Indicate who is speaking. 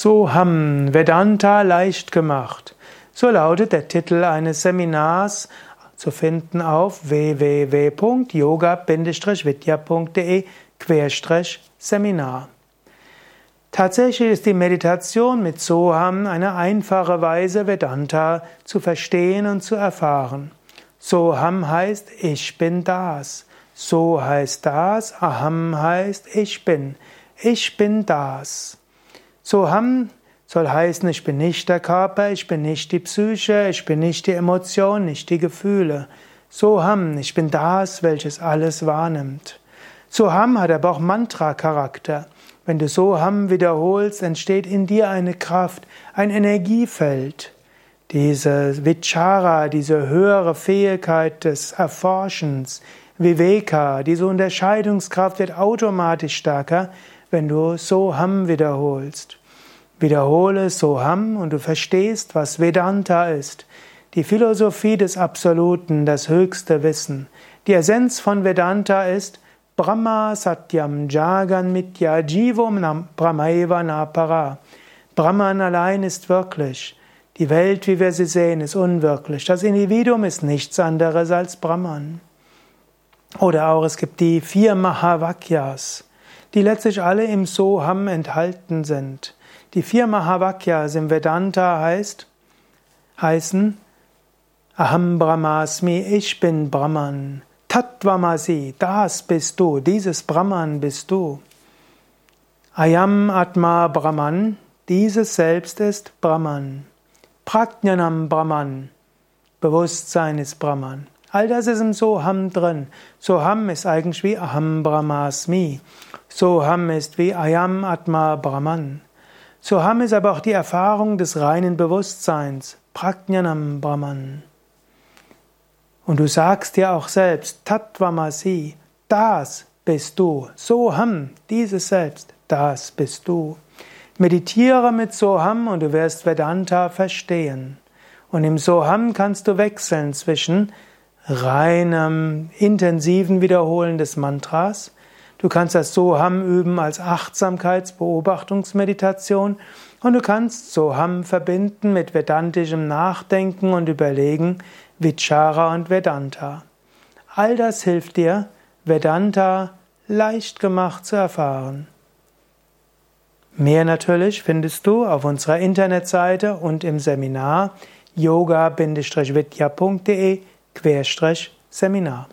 Speaker 1: Soham Vedanta leicht gemacht. So lautet der Titel eines Seminars zu finden auf www.yoga-vidya.de-seminar. Tatsächlich ist die Meditation mit Soham eine einfache Weise, Vedanta zu verstehen und zu erfahren. Soham heißt ich bin das. So heißt das. Aham heißt ich bin. Ich bin das. Soham soll heißen, ich bin nicht der Körper, ich bin nicht die Psyche, ich bin nicht die Emotion, nicht die Gefühle. Soham, ich bin das, welches alles wahrnimmt. Soham hat aber auch Mantra-Charakter. Wenn du Soham wiederholst, entsteht in dir eine Kraft, ein Energiefeld. Diese Vichara, diese höhere Fähigkeit des Erforschens, Viveka, diese Unterscheidungskraft wird automatisch stärker, wenn du Soham wiederholst. Wiederhole Soham und du verstehst, was Vedanta ist. Die Philosophie des Absoluten, das höchste Wissen. Die Essenz von Vedanta ist Brahma Satyam Jagan Mitya Jivom Brahmaeva Napara. Brahman allein ist wirklich. Die Welt, wie wir sie sehen, ist unwirklich. Das Individuum ist nichts anderes als Brahman. Oder auch es gibt die vier Mahavakyas, die letztlich alle im Soham enthalten sind. Die vier Mahavakyas im Vedanta heißt, heißen Aham Brahmasmi, ich bin Brahman. Tattvamasi, das bist du, dieses Brahman bist du. Ayam Atma Brahman, dieses Selbst ist Brahman. Prajnanam Brahman. Bewusstsein ist Brahman. All das ist im Soham drin. Soham ist eigentlich wie Aham Brahmasmi. Soham ist wie Ayam Atma Brahman. Soham ist aber auch die Erfahrung des reinen Bewusstseins. Prajnanam Brahman. Und du sagst dir auch selbst, Tattvamasi, das bist du. Soham, dieses Selbst, das bist du. Meditiere mit Soham und du wirst Vedanta verstehen. Und im Soham kannst du wechseln zwischen reinem, intensiven Wiederholen des Mantras. Du kannst das Soham üben als Achtsamkeitsbeobachtungsmeditation und du kannst Soham verbinden mit vedantischem Nachdenken und Überlegen, Vichara und Vedanta. All das hilft dir, Vedanta leicht gemacht zu erfahren. Mehr natürlich findest du auf unserer Internetseite und im Seminar yoga-vidya.de-seminar.